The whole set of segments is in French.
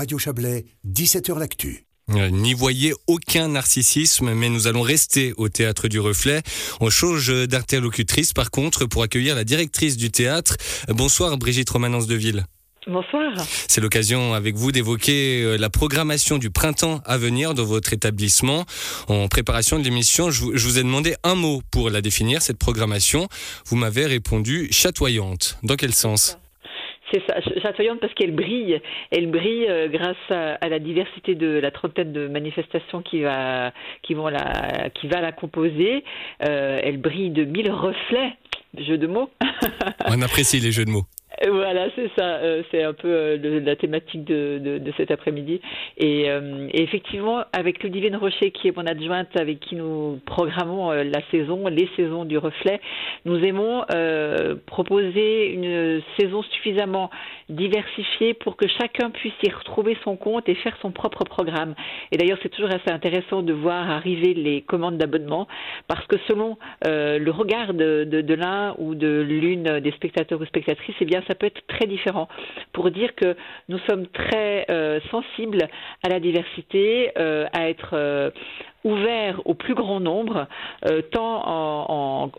Radio Chablais, 17h L'Actu. Euh, n'y voyez aucun narcissisme, mais nous allons rester au théâtre du Reflet. On change d'interlocutrice, par contre, pour accueillir la directrice du théâtre. Bonsoir, Brigitte Romanence de Ville. Bonsoir. C'est l'occasion avec vous d'évoquer euh, la programmation du printemps à venir dans votre établissement. En préparation de l'émission, je vous ai demandé un mot pour la définir, cette programmation. Vous m'avez répondu chatoyante. Dans quel sens? C'est ça, chatoyante parce qu'elle brille. Elle brille euh, grâce à, la diversité de la trentaine de manifestations qui va, qui vont la, qui va la composer. Euh, elle brille de mille reflets. Jeu de mots. On apprécie les jeux de mots. Voilà, c'est ça. Euh, c'est un peu euh, la thématique de, de, de cet après-midi. Et, euh, effectivement, avec Ludivine Rocher, qui est mon adjointe, avec qui nous programmons la saison, les saisons du reflet, nous aimons proposer une saison suffisamment diversifiée pour que chacun puisse y retrouver son compte et faire son propre programme. Et d'ailleurs, c'est toujours assez intéressant de voir arriver les commandes d'abonnement, parce que selon le regard de, de, de l'un ou de l'une des spectateurs ou spectatrices, eh bien, ça peut être très différent. Pour dire que nous sommes très euh, sensibles à la diversité, euh, à être euh, ouverts au plus grand nombre, tant en,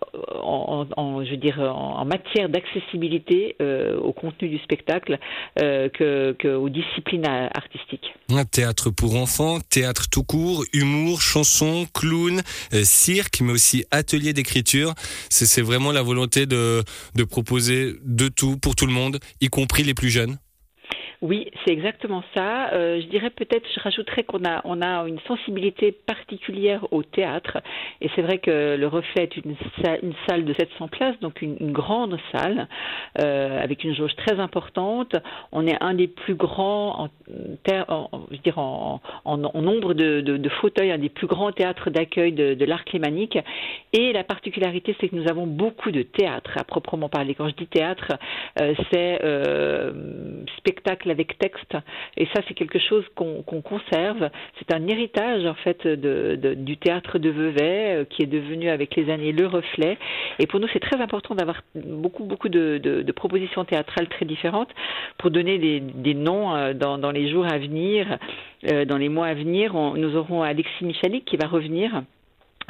matière d'accessibilité au contenu du spectacle que, que, aux disciplines artistiques. Un théâtre pour enfants, théâtre tout court, humour, chanson, clown, cirque, mais aussi atelier d'écriture. C'est vraiment la volonté de proposer de tout pour tout le monde, y compris les plus jeunes oui, c'est exactement ça. Euh, je dirais peut-être, je rajouterais qu'on a, on a une sensibilité particulière au théâtre. Et c'est vrai que le reflet est une, une salle de 700 places, donc une, grande salle euh, avec une jauge très importante. On est un des plus grands, en, je dirais en, en, nombre de, fauteuils, un des plus grands théâtres d'accueil de, l'art clémanique. Et la particularité, c'est que nous avons beaucoup de théâtre à proprement parler. Quand je dis théâtre, euh, c'est spectacle avec texte. Et ça, c'est quelque chose qu'on conserve. C'est un héritage en fait du théâtre de Vevey euh, qui est devenu avec les années le reflet. Et pour nous, c'est très important d'avoir beaucoup beaucoup de, propositions théâtrales très différentes pour donner des, noms euh, dans, dans, les jours à venir, euh, dans les mois à venir. nous aurons Alexis Michalik qui va revenir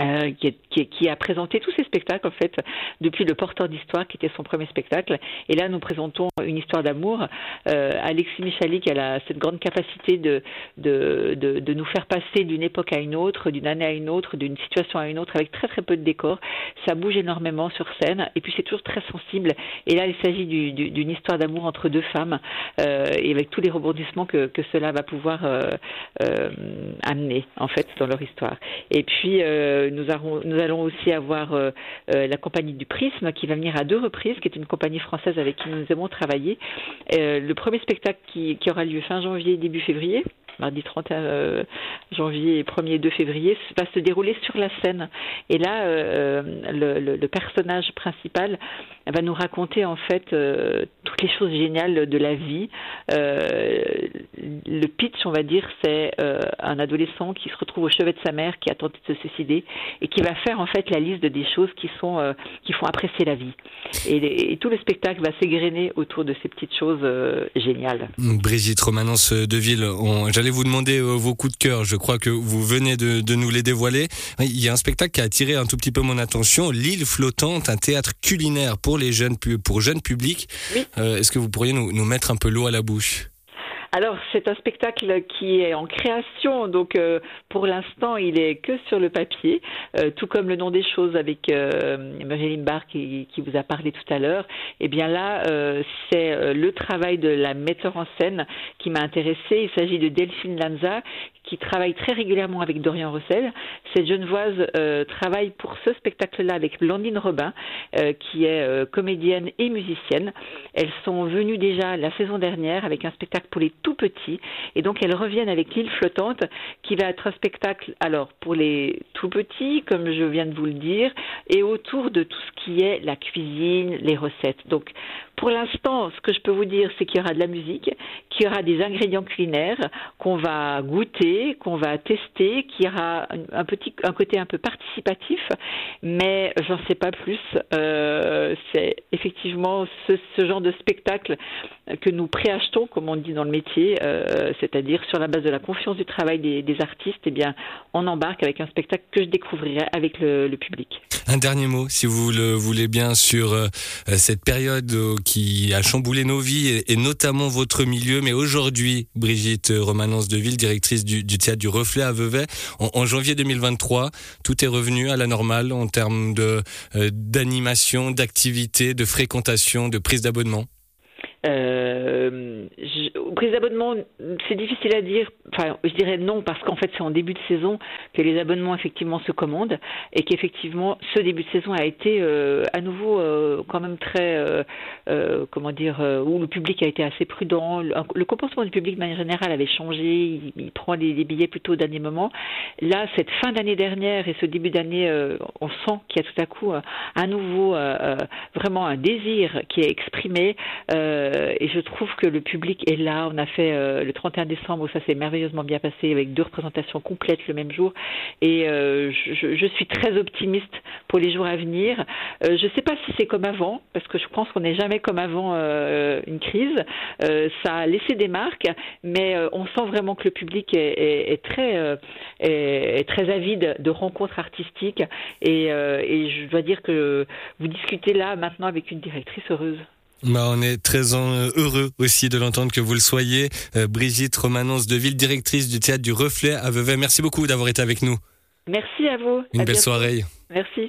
euh, qui, a présenté tous ses spectacles en fait depuis le porteur d'histoire qui était son premier spectacle. Et là nous présentons une histoire d'amour euh, Alexis Michalik a cette grande capacité de, de, de, nous faire passer d'une époque à une autre d'une année à une autre d'une situation à une autre avec très très peu de décors. Ça bouge énormément sur scène. Et puis c'est toujours très sensible. Et là il s'agit d'une du, histoire d'amour entre deux femmes euh, et avec tous les rebondissements que, que cela va pouvoir amener en fait dans leur histoire. Et puis euh, nous, allons aussi avoir euh, euh, la compagnie du Prisme qui va venir à deux reprises, qui est une compagnie française avec qui nous aimons travailler. le premier spectacle qui, aura lieu fin janvier, début février mardi 31 euh, janvier et 1er 2 février, va se dérouler sur la scène. Et là, euh, le, personnage principal va nous raconter en fait euh, toutes les choses géniales de la vie. le pitch, on va dire, c'est un adolescent qui se retrouve au chevet de sa mère, qui a tenté de se suicider et qui va faire en fait la liste de des choses qui sont qui font apprécier la vie. Et, tout le spectacle va s'égrener autour de ces petites choses géniales. Brigitte Romanence de Ville, j'allais vous demander euh, vos coups de cœur. Je crois que vous venez de, nous les dévoiler. Il y a un spectacle qui a attiré un tout petit peu mon attention. L'île flottante, un théâtre culinaire pour les jeunes, pour jeunes publics. Euh, est-ce que vous pourriez nous, nous mettre un peu l'eau à la bouche? Alors, c'est un spectacle qui est en création, donc euh, pour l'instant, il est que sur le papier, euh, tout comme le nom des choses avec euh, Marilyn Barr qui, qui, vous a parlé tout à l'heure. Eh bien là, euh, c'est le travail de la metteur en scène qui m'a intéressé. Il s'agit de Delphine Lanza qui travaille très régulièrement avec Dorian Rossel. Cette genevoise euh, travaille pour ce spectacle-là avec Blandine Robin, euh, qui est euh, comédienne et musicienne. Elles sont venues déjà la saison dernière avec un spectacle pour les tout petits, et donc elles reviennent avec l'île flottante, qui va être un spectacle alors pour les tout petits, comme je viens de vous le dire, et autour de tout ce qui est la cuisine, les recettes. Donc pour l'instant, ce que je peux vous dire, c'est qu'il y aura de la musique, qu'il y aura des ingrédients culinaires qu'on va goûter, qu'on va tester, qu'il y aura un, petit, un côté un peu participatif, mais j'en sais pas plus. Euh, c'est effectivement ce, genre de spectacle que nous préachetons, comme on dit dans le métier, euh, c'est-à-dire sur la base de la confiance du travail des, artistes, eh bien, on embarque avec un spectacle que je découvrirai avec le, public. Un dernier mot, si vous le voulez bien, sur euh, cette période euh, qui a chamboulé nos vies et, notamment votre milieu. Mais aujourd'hui, Brigitte Romanence Deville, directrice du, théâtre du Reflet à Vevey, en, janvier 2023, tout est revenu à la normale en termes euh, d'animation, d'activité, de fréquentation, de prise d'abonnement. Euh, je, prise d'abonnement, c'est difficile à dire. Enfin, je dirais non parce qu'en fait, c'est en début de saison que les abonnements effectivement se commandent et qu'effectivement, ce début de saison a été euh, à nouveau euh, quand même très, euh, euh comment dire, euh, où le public a été assez prudent. Le, comportement du public de manière générale avait changé. Il, prend les, billets plutôt au dernier moment. Là, cette fin d'année dernière et ce début d'année, on sent qu'il y a tout à coup à nouveau vraiment un désir qui est exprimé. Euh, euh, et je trouve que le public est là. On a fait euh, le 31 décembre, ça s'est merveilleusement bien passé avec deux représentations complètes le même jour. Et euh, je, suis très optimiste pour les jours à venir. je ne sais pas si c'est comme avant, parce que je pense qu'on n'est jamais comme avant une crise. ça a laissé des marques, mais on sent vraiment que le public est, très, très avide de rencontres artistiques. Et je dois dire que vous discutez là maintenant avec une directrice heureuse. Bah, on est très heureux aussi de l'entendre que vous le soyez. Euh, Brigitte Romanence Deville, directrice du théâtre du Reflet à Vevey. Merci beaucoup d'avoir été avec nous. Merci à vous. Une à belle bientôt. soirée. Merci.